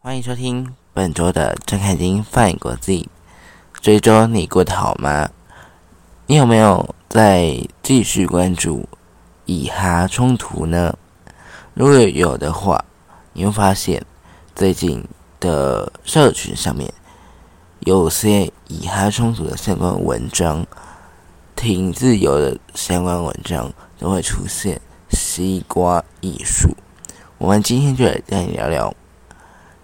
欢迎收听本周的郑凯金泛国际。这一周你过得好吗？你有没有在继续关注以哈冲突呢？如果有的话，你会发现最近的社群上面有些以哈冲突的相关文章，挺自由的相关文章都会出现西瓜艺术。我们今天就来跟你聊聊。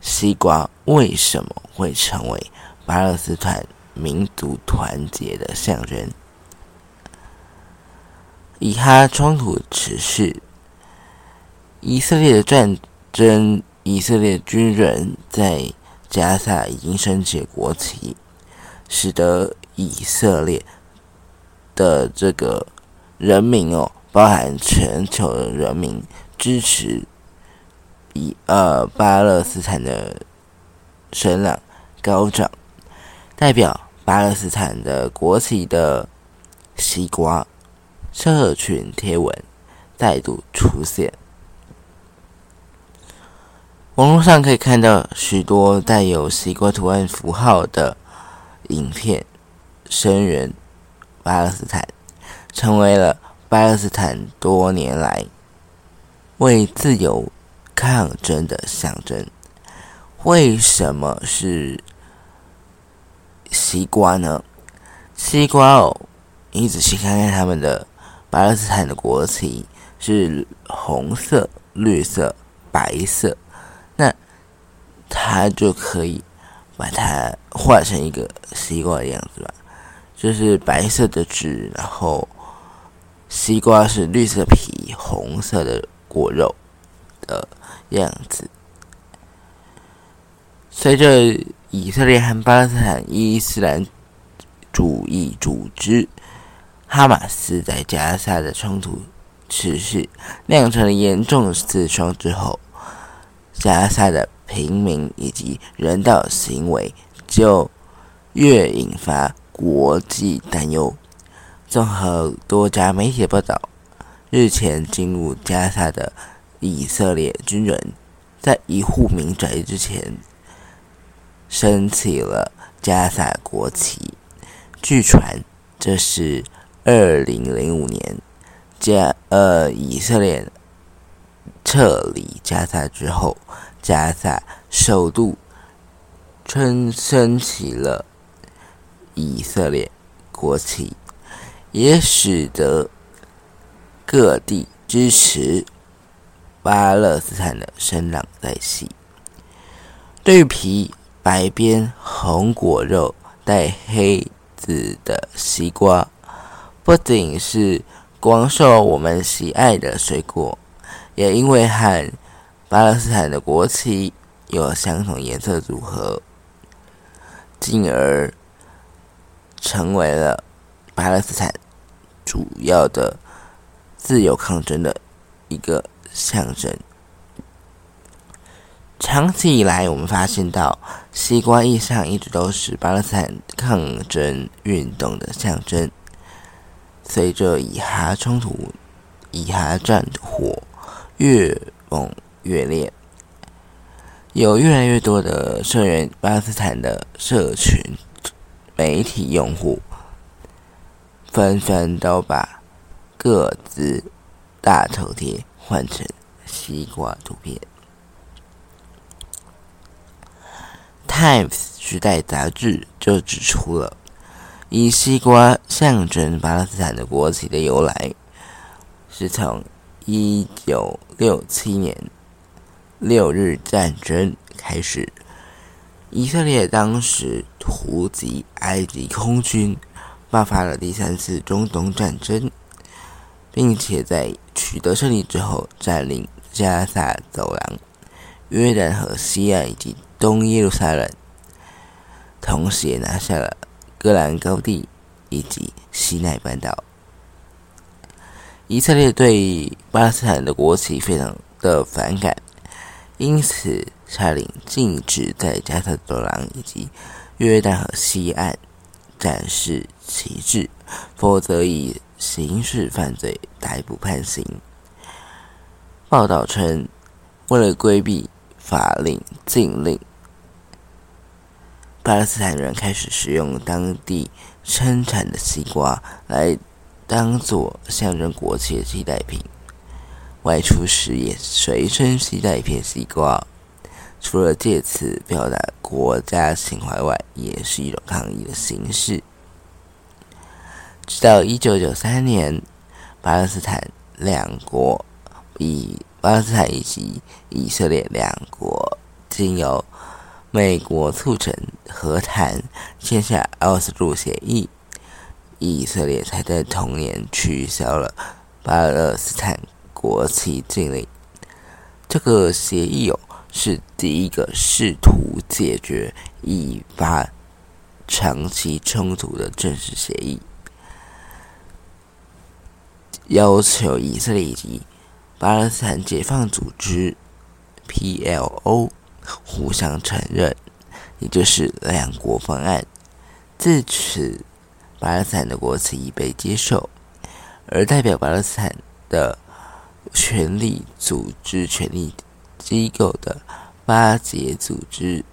西瓜为什么会成为巴勒斯坦民族团结的象征？以哈冲突持续，以色列的战争，以色列军人在加萨已经升起国旗，使得以色列的这个人民哦，包含全球的人民支持。以呃巴勒斯坦的声浪高涨，代表巴勒斯坦的国旗的西瓜社群贴文再度出现。网络上可以看到许多带有西瓜图案符号的影片，声援巴勒斯坦，成为了巴勒斯坦多年来为自由。抗争的象征，为什么是西瓜呢？西瓜哦，你仔细看看他们的巴勒斯坦的国旗是红色、绿色、白色，那它就可以把它画成一个西瓜的样子吧？就是白色的纸，然后西瓜是绿色皮、红色的果肉的。样子。随着以色列和巴勒斯坦伊斯兰主义组织哈马斯在加沙的冲突持续，酿成了严重死伤之后，加沙的平民以及人道行为就越引发国际担忧。综合多家媒体报道，日前进入加沙的。以色列军人在一户民宅之前升起了加萨国旗。据传，这是二零零五年加呃以色列撤离加萨之后，加萨首度称升起了以色列国旗，也使得各地支持。巴勒斯坦的声浪在起。绿皮白边红果肉带黑紫的西瓜，不仅是广受我们喜爱的水果，也因为和巴勒斯坦的国旗有相同颜色组合，进而成为了巴勒斯坦主要的自由抗争的一个。象征。长期以来，我们发现到西瓜意象一直都是巴勒斯坦抗争运动的象征。随着以哈冲突、以哈战火越猛越烈，有越来越多的社员巴勒斯坦的社群媒体用户纷纷都把各自大头贴。换成西瓜图片。《Times》时代杂志就指出了，以西瓜象征巴勒斯坦的国旗的由来，是从一九六七年六日战争开始。以色列当时突击埃及空军，爆发了第三次中东战争。并且在取得胜利之后，占领加萨走廊、约旦河西岸以及东耶路撒冷，同时也拿下了戈兰高地以及西奈半岛。以色列对巴勒斯坦的国旗非常的反感，因此下令禁止在加萨走廊以及约旦河西岸展示旗帜，否则以刑事犯罪逮捕判刑。报道称，为了规避法令禁令，巴勒斯坦人开始使用当地生产的西瓜来当做象征国旗的替代品。外出时也随身携带一片西瓜，除了借此表达国家情怀外，也是一种抗议的形式。直到一九九三年，巴勒斯坦两国以巴勒斯坦以及以色列两国经由美国促成和谈，签下奥斯陆协议，以色列才在同年取消了巴勒斯坦。国旗禁令，这个协议哦是第一个试图解决以巴长期冲突的正式协议，要求以色列以及巴勒斯坦解放组织 （PLO） 互相承认，也就是两国方案。自此，巴勒斯坦的国旗已被接受，而代表巴勒斯坦的。权力组织、权力机构的巴结组织，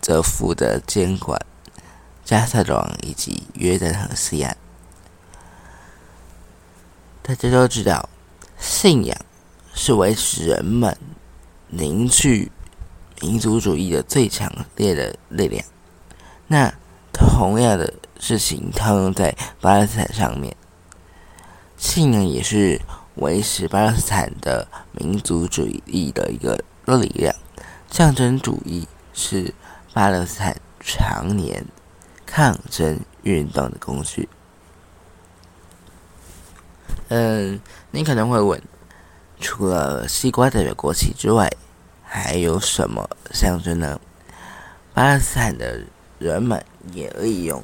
则负责监管加萨隆以及约旦河西岸。大家都知道，信仰是维持人们凝聚民族主义的最强烈的力量。那同样的事情套用在巴勒斯坦上面。信仰也是维持巴勒斯坦的民族主义的一个力量，象征主义是巴勒斯坦常年抗争运动的工具。嗯，你可能会问，除了西瓜代表国旗之外，还有什么象征呢？巴勒斯坦的人们也利用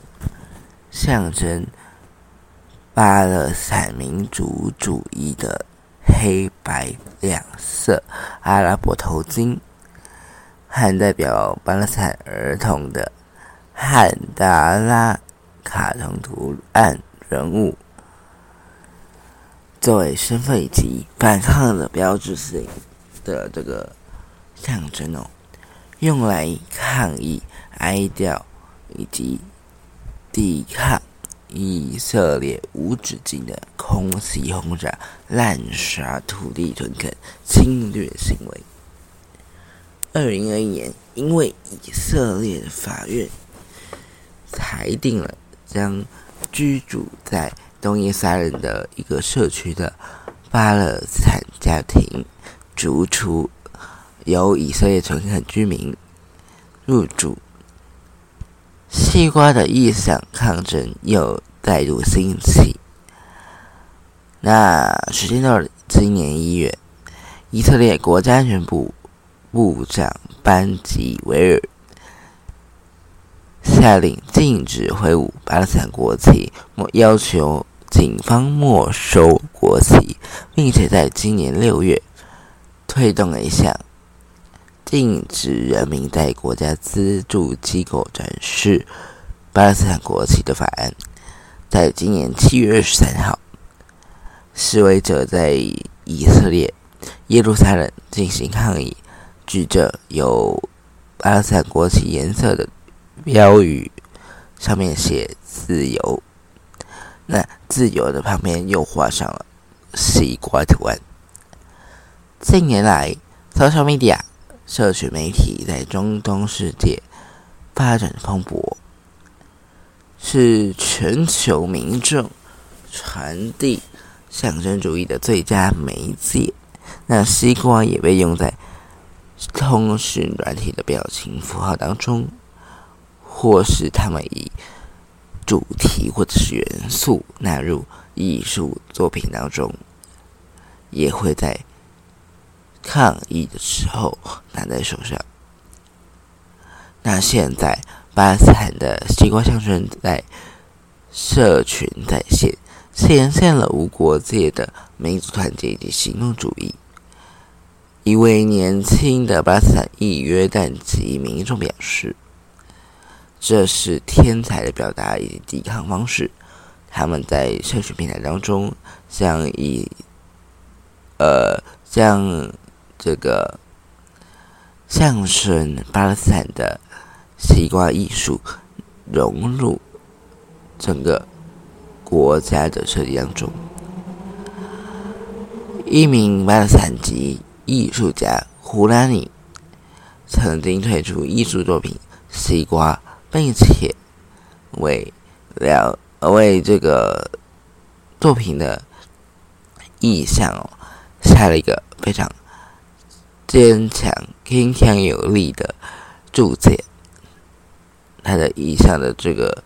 象征。巴勒斯坦民族主义的黑白两色阿拉伯头巾，和代表巴勒斯坦儿童的汉达拉卡通图案人物，作为身份以及反抗的标志性的这个象征哦，用来抗议、哀悼以及抵抗。以色列无止境的空袭轰炸、滥杀土地、屯垦、侵略行为。二零二一年，因为以色列法院裁定了将居住在东耶撒冷的一个社区的巴勒斯坦家庭逐出，由以色列屯垦居民入住。西瓜的意向抗争又再度兴起。那时间到了今年一月，以色列国家安全部部长班吉维尔下令禁止挥舞巴勒斯坦国旗，要求警方没收国旗，并且在今年六月推动了一项。禁止人民在国家资助机构展示巴勒斯坦国旗的法案，在今年七月二十三号，示威者在以色列耶路撒冷进行抗议，举着有巴勒斯坦国旗颜色的标语，上面写“自由”，那“自由”的旁边又画上了西瓜图案。近年来，social media。社群媒体在中东世界发展蓬勃，是全球民众传递象征主义的最佳媒介。那西瓜也被用在通讯软体的表情符号当中，或是他们以主题或者是元素纳入艺术作品当中，也会在。抗议的时候拿在手上。那现在巴勒斯坦的西瓜象征在社群在线，显现了无国界的民族团结以及行动主义。一位年轻的巴勒斯坦裔约旦籍民众表示：“这是天才的表达以及抵抗方式。他们在社群平台当中，像以呃像这个相声巴勒斯坦的西瓜艺术融入整个国家的设计当中。一名巴勒斯坦籍艺术家胡拉尼曾经推出艺术作品《西瓜》，并且为了为这个作品的意象哦，下了一个非常坚强、铿锵有力的注解。他的意象的这个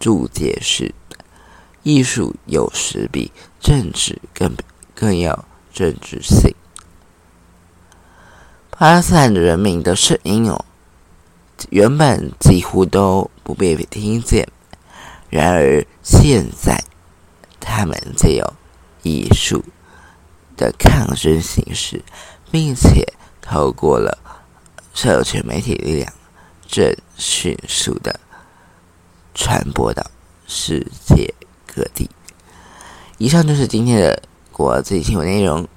注解是：艺术有时比政治更更要。政治性，巴勒斯坦的人民的声音哦，原本几乎都不被听见。然而现在，他们借有艺术的抗争形式，并且透过了社群媒体力量，正迅速的传播到世界各地。以上就是今天的。国际新闻内容，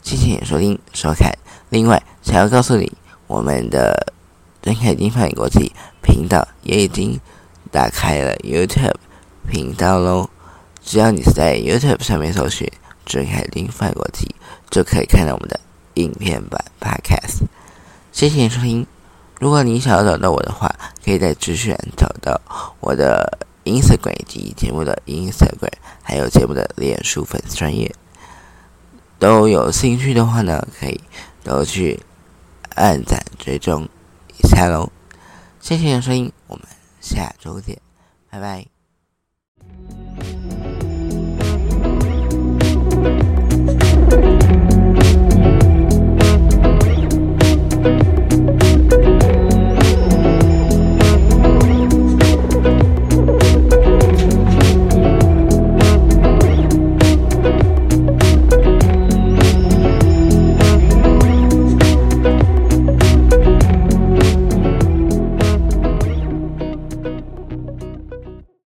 谢谢收听收看。另外，想要告诉你，我们的真凯金范国际频道也已经打开了 YouTube 频道喽。只要你是在 YouTube 上面搜寻“真凯金范国际”，就可以看到我们的影片版 Podcast。谢谢收听。如果你想要找到我的话，可以在资讯找到我的 Instagram 以及节目的 Instagram，还有节目的脸书粉丝专业。都有兴趣的话呢，可以都去按赞追踪一下喽。谢谢你的收听，我们下周见，拜拜。